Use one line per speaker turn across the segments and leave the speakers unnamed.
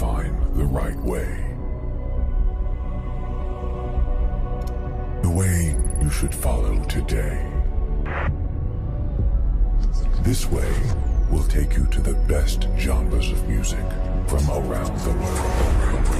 find the right way. The way you should follow today. This way will take you to the best genres of music from around the world.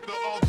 with the all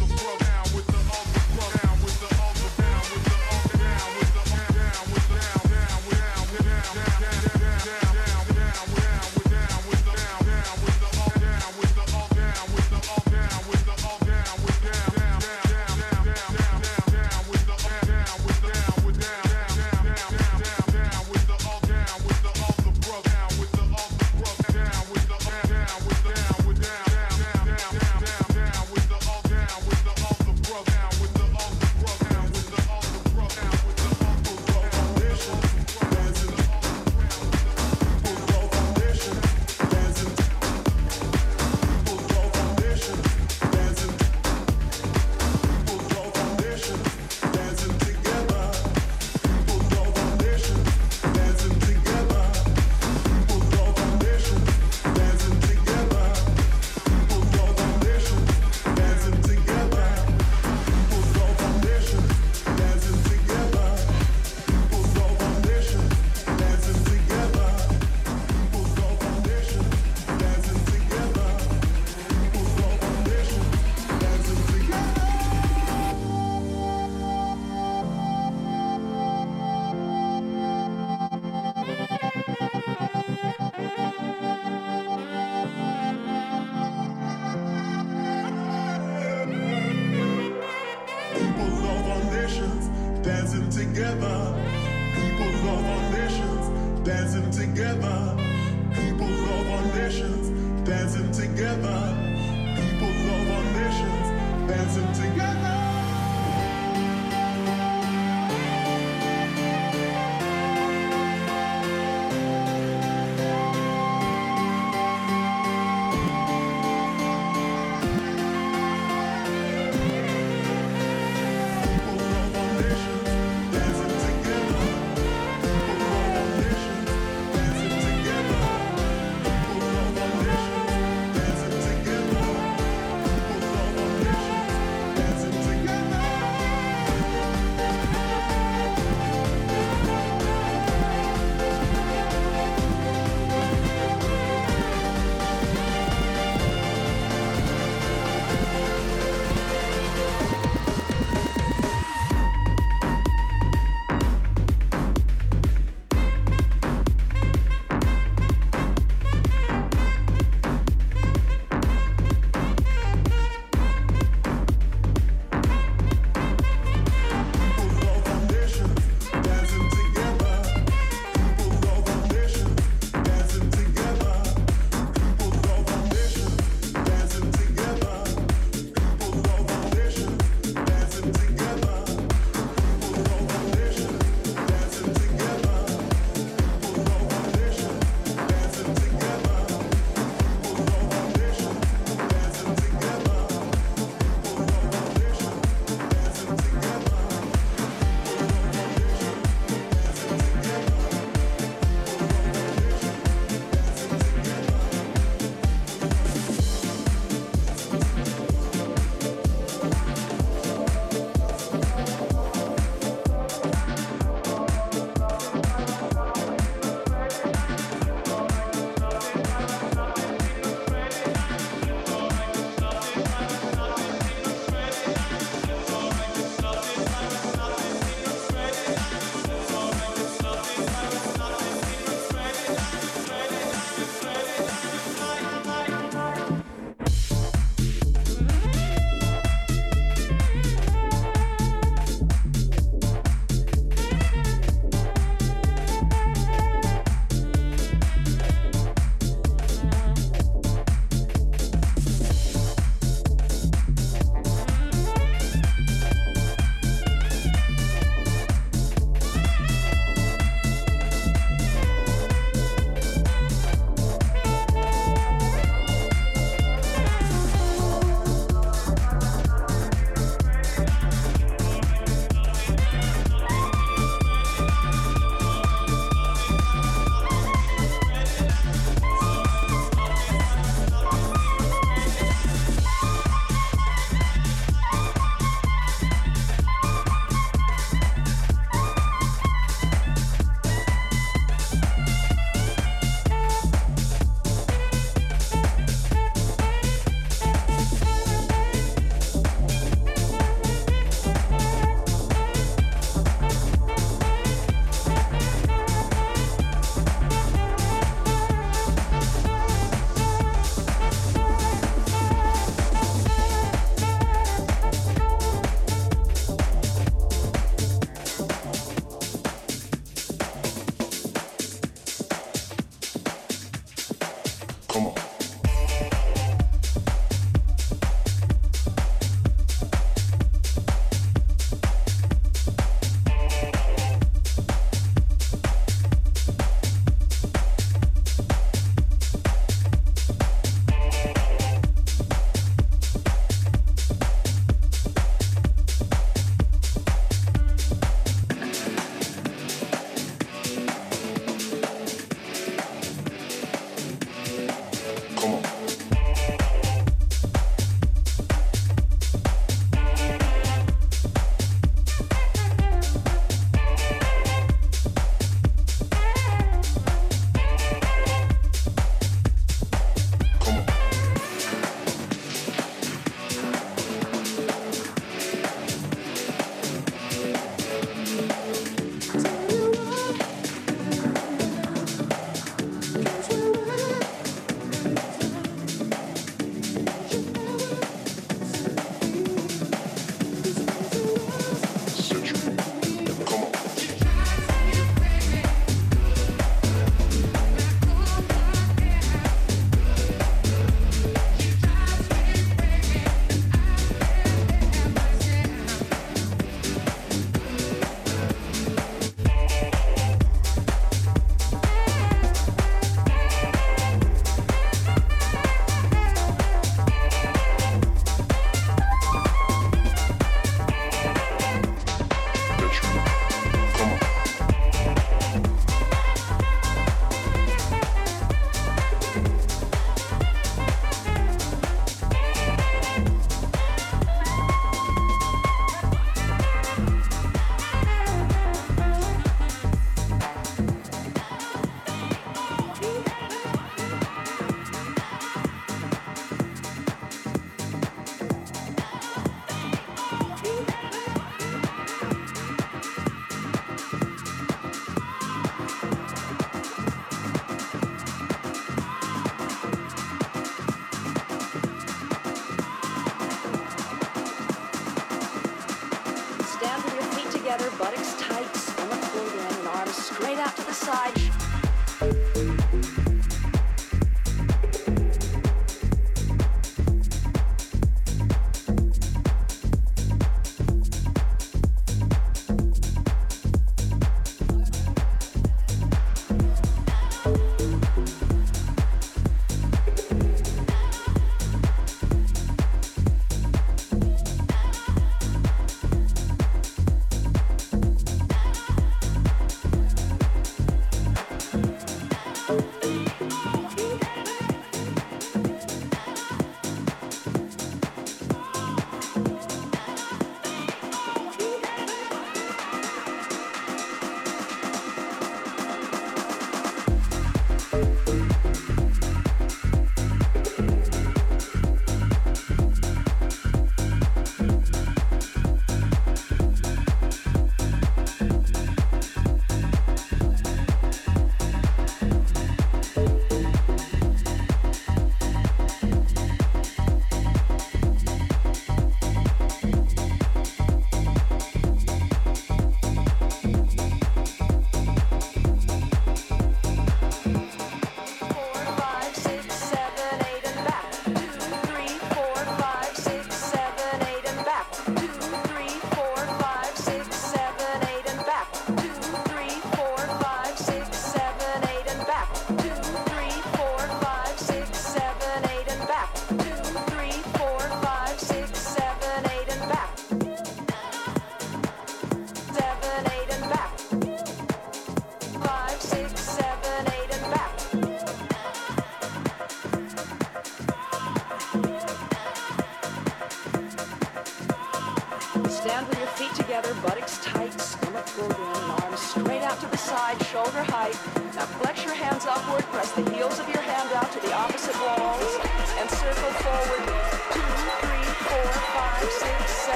out to the side.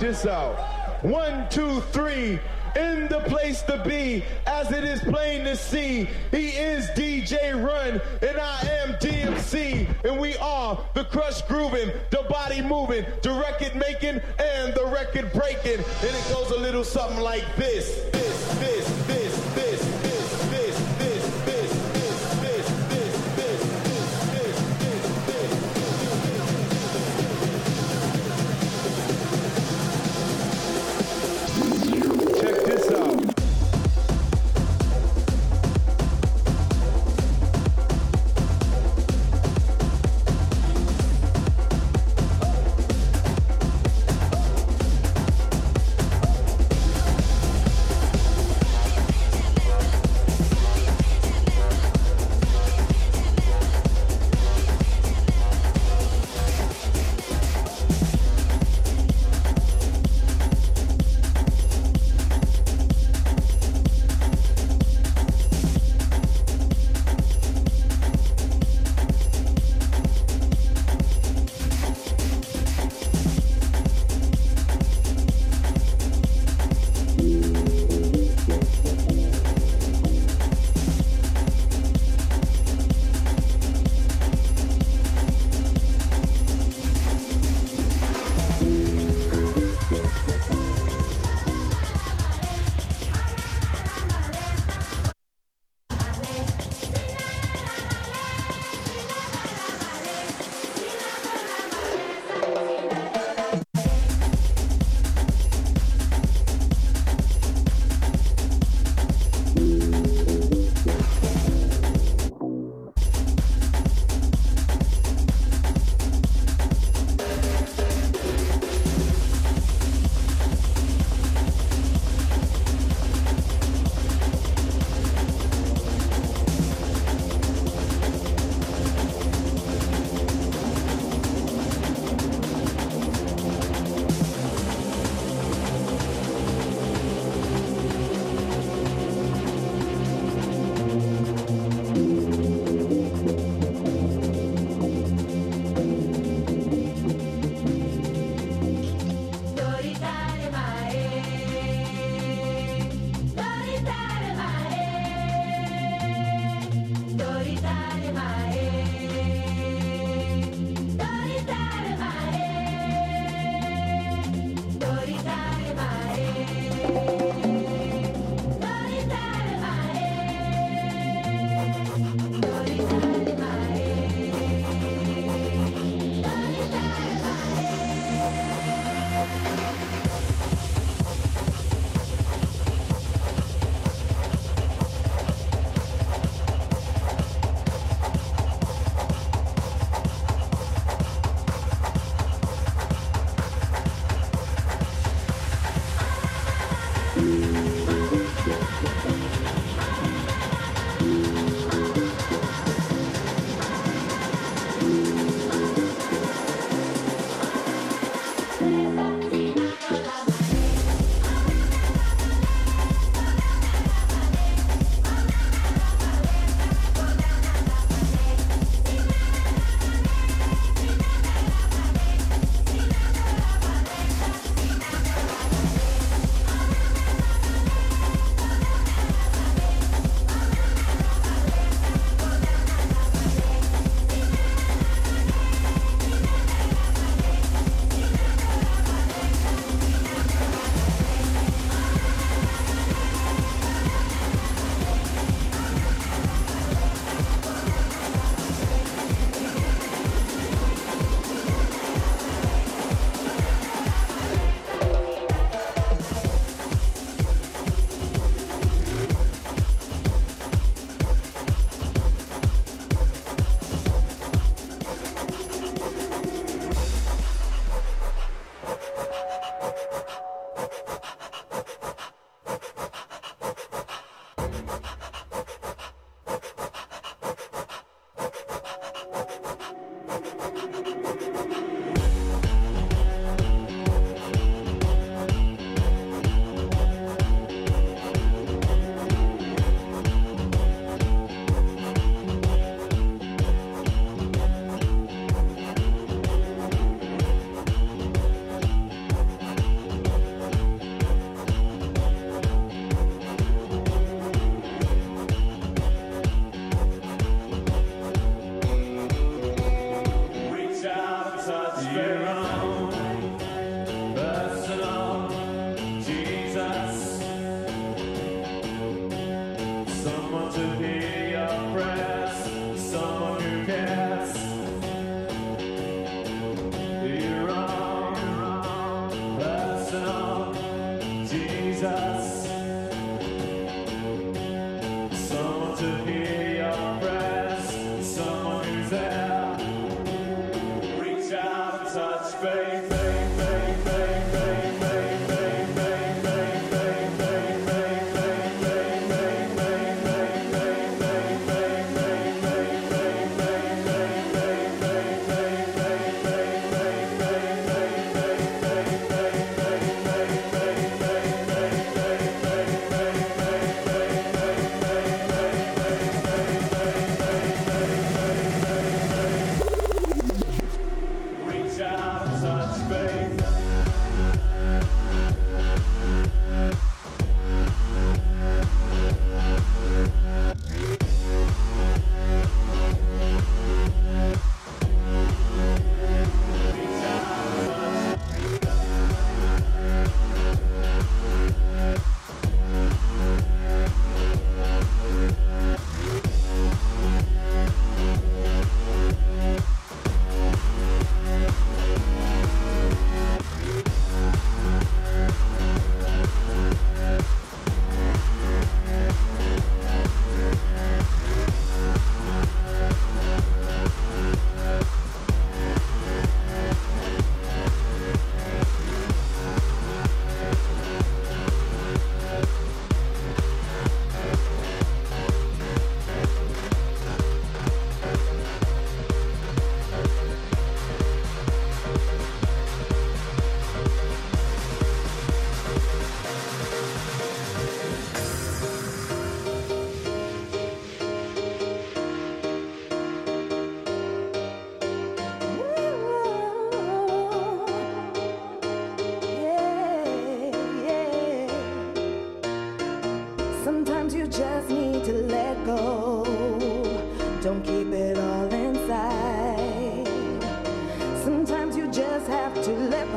This out. One, two, three. In the place to be, as it is plain to see, he is DJ Run, and I am DMC, and we are the crush grooving, the body moving, the record making, and the record breaking. And it goes a little something like this,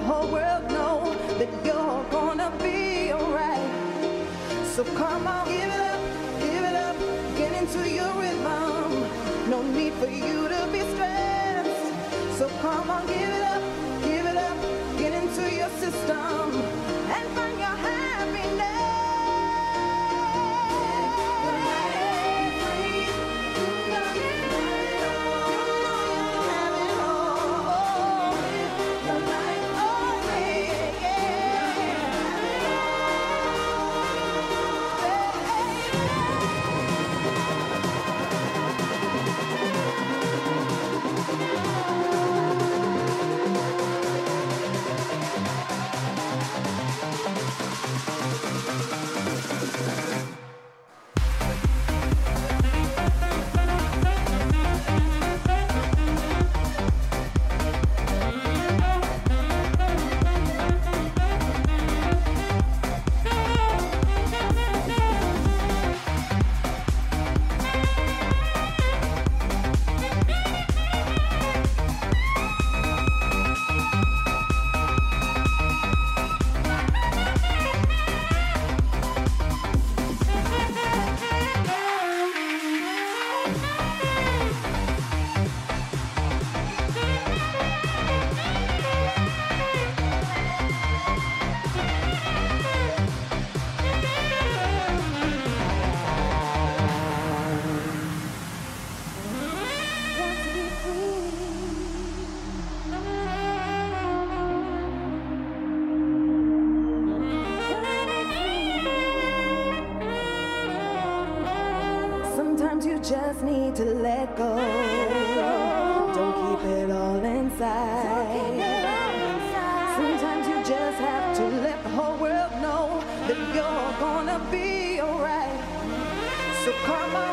whole world know that you're gonna be alright. So come on, give it up, give it up, get into your rhythm. No need for you to be stressed. So come on, give just need to let go. Don't keep it all inside. Sometimes you just have to let the whole world know that you're gonna be alright. So come on.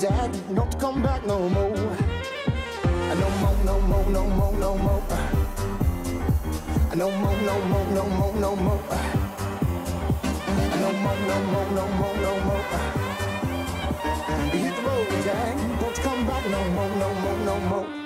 Jack, don't you come back no more. No more, no more, no more, no more. No more, no more, no more, no more. No more, no more, no more, no more. Hit the road, Jack. Don't come back no more, no more, no more.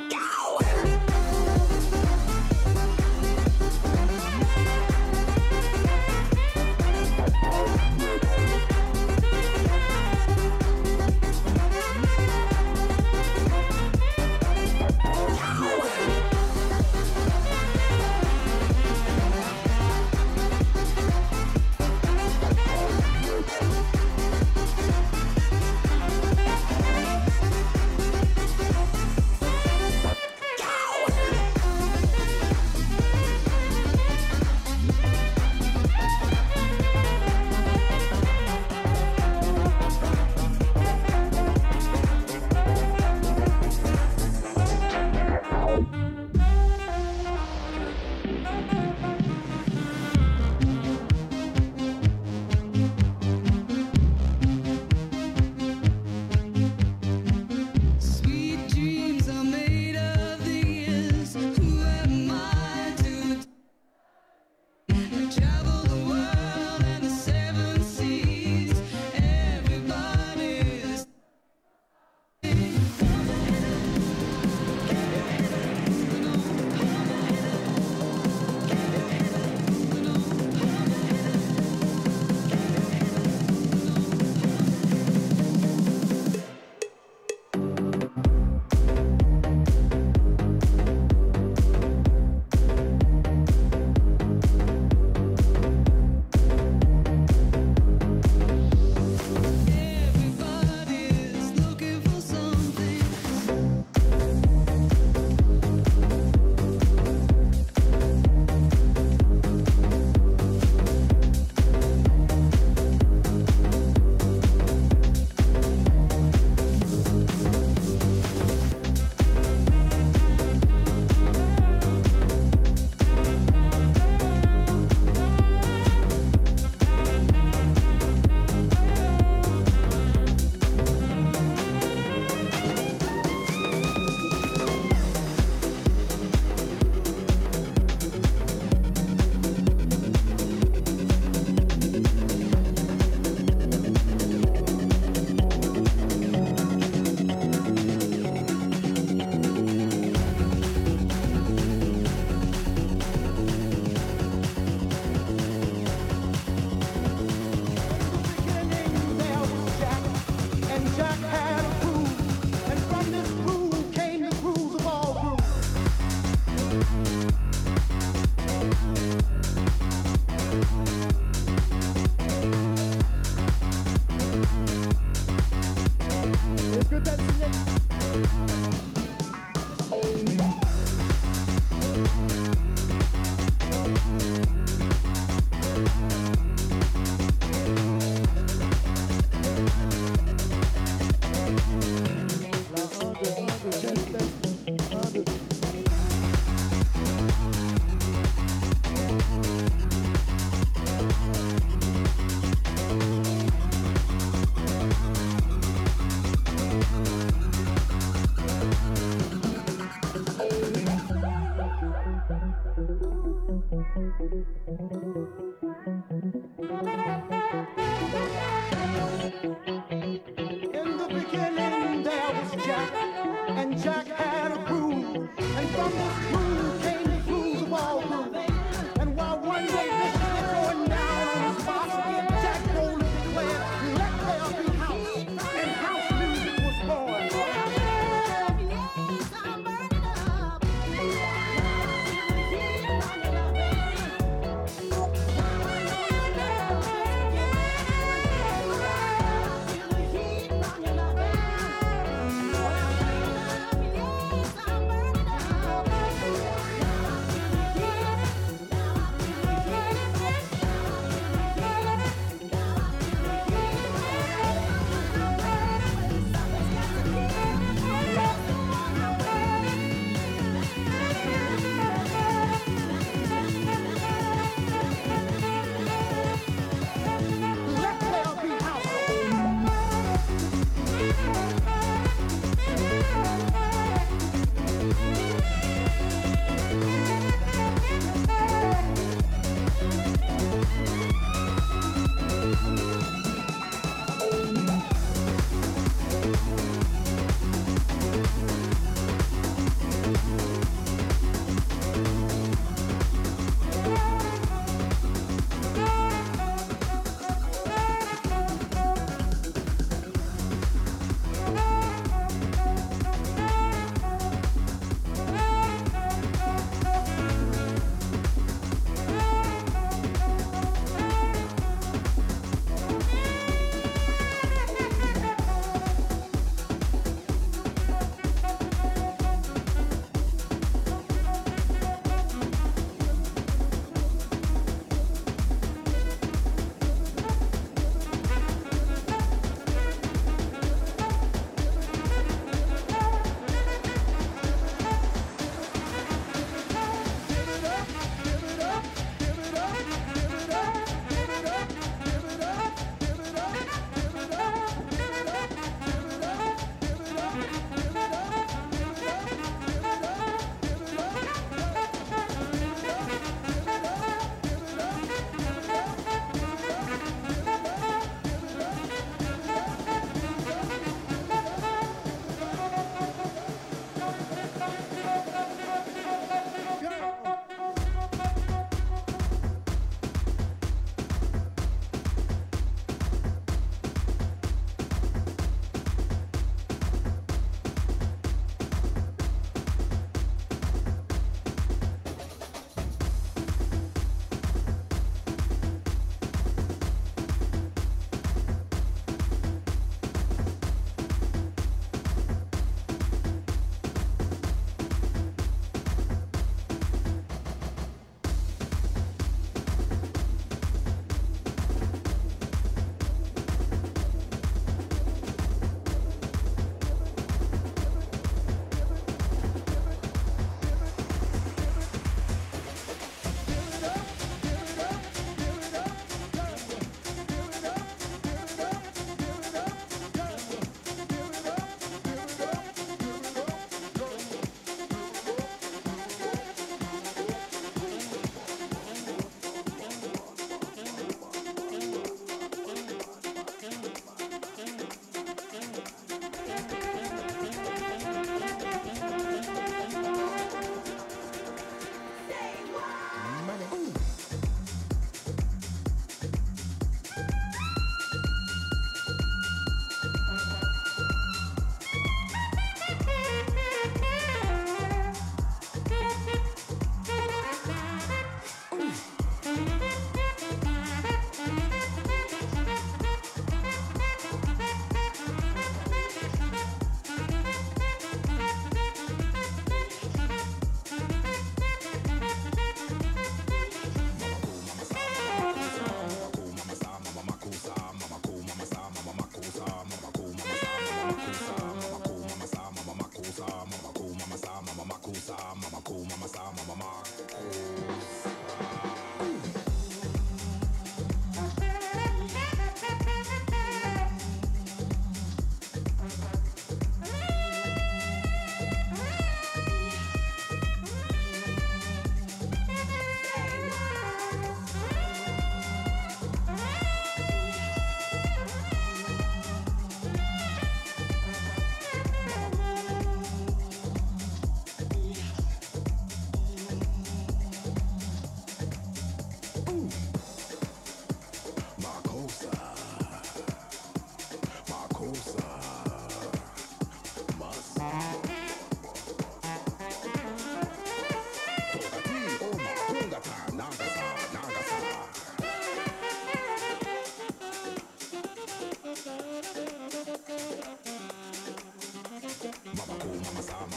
Mama cool, mama star,